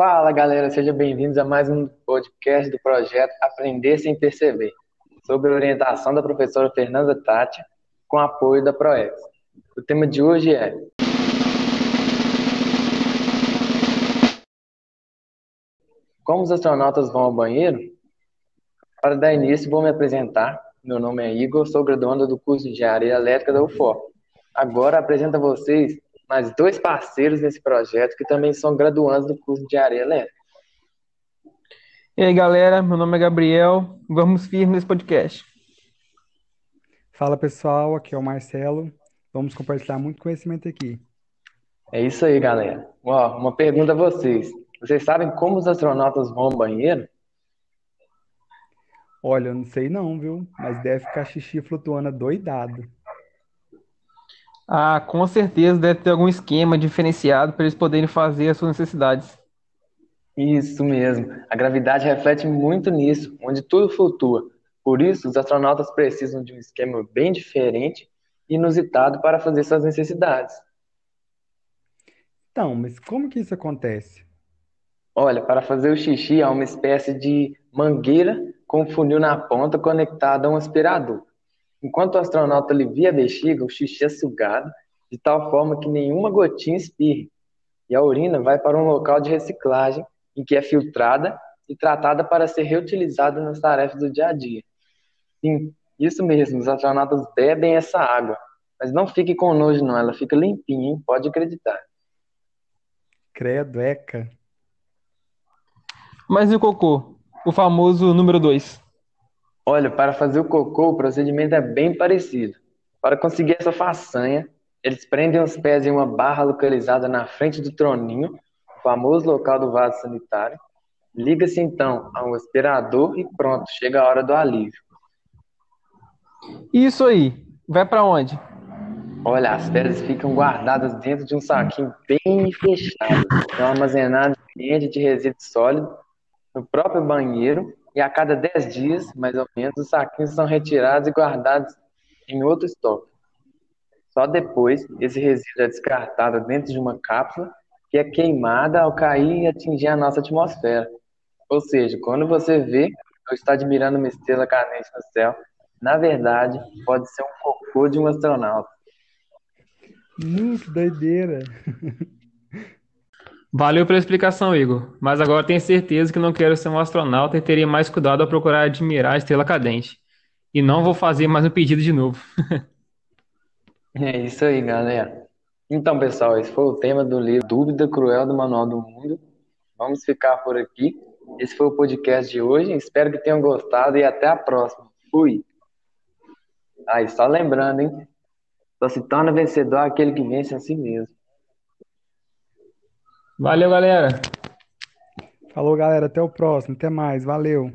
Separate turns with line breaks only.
Fala galera, sejam bem-vindos a mais um podcast do projeto Aprender Sem Perceber, sob orientação da professora Fernanda Tati, com apoio da ProEx. O tema de hoje é Como os astronautas vão ao banheiro? Para dar início, vou me apresentar. Meu nome é Igor, sou graduando do curso de Engenharia Elétrica da UFOP. Agora apresento a vocês mais dois parceiros nesse projeto que também são graduandos do curso de Engenharia Elétrica.
E aí, galera, meu nome é Gabriel. Vamos firme nesse podcast.
Fala pessoal, aqui é o Marcelo. Vamos compartilhar muito conhecimento aqui.
É isso aí, galera. Ó, uma pergunta a vocês. Vocês sabem como os astronautas vão ao banheiro?
Olha, eu não sei não, viu? Mas deve ficar xixi flutuando doidado.
Ah, com certeza deve ter algum esquema diferenciado para eles poderem fazer as suas necessidades.
Isso mesmo. A gravidade reflete muito nisso, onde tudo flutua. Por isso, os astronautas precisam de um esquema bem diferente e inusitado para fazer suas necessidades.
Então, mas como que isso acontece?
Olha, para fazer o xixi há uma espécie de mangueira com um funil na ponta conectada a um aspirador. Enquanto o astronauta alivia a bexiga, o xixi é sugado de tal forma que nenhuma gotinha espirre. E a urina vai para um local de reciclagem em que é filtrada e tratada para ser reutilizada nas tarefas do dia a dia. Sim, isso mesmo, os astronautas bebem essa água. Mas não fique com nojo não, ela fica limpinha, hein? Pode acreditar.
Credo, eca.
Mas e o cocô? O famoso número 2.
Olha, para fazer o cocô, o procedimento é bem parecido. Para conseguir essa façanha, eles prendem os pés em uma barra localizada na frente do troninho, o famoso local do vaso sanitário. Liga-se então a um aspirador e pronto, chega a hora do alívio.
Isso aí, vai para onde?
Olha, as fezes ficam guardadas dentro de um saquinho bem fechado, são armazenadas em ambiente de resíduo sólido no próprio banheiro e a cada 10 dias, mais ou menos, os saquinhos são retirados e guardados em outro estoque. Só depois, esse resíduo é descartado dentro de uma cápsula que é queimada ao cair e atingir a nossa atmosfera. Ou seja, quando você vê ou está admirando uma estrela cadente no céu, na verdade, pode ser um cocô de um astronauta.
Muito doideira.
Valeu pela explicação, Igor. Mas agora tenho certeza que não quero ser um astronauta e teria mais cuidado ao procurar admirar a estrela cadente. E não vou fazer mais um pedido de novo.
é isso aí, galera. Então, pessoal, esse foi o tema do livro Dúvida Cruel do Manual do Mundo. Vamos ficar por aqui. Esse foi o podcast de hoje. Espero que tenham gostado e até a próxima. Fui! Aí, só lembrando, hein? Só se torna vencedor aquele que vence a si mesmo.
Valeu, galera.
Falou, galera. Até o próximo. Até mais. Valeu.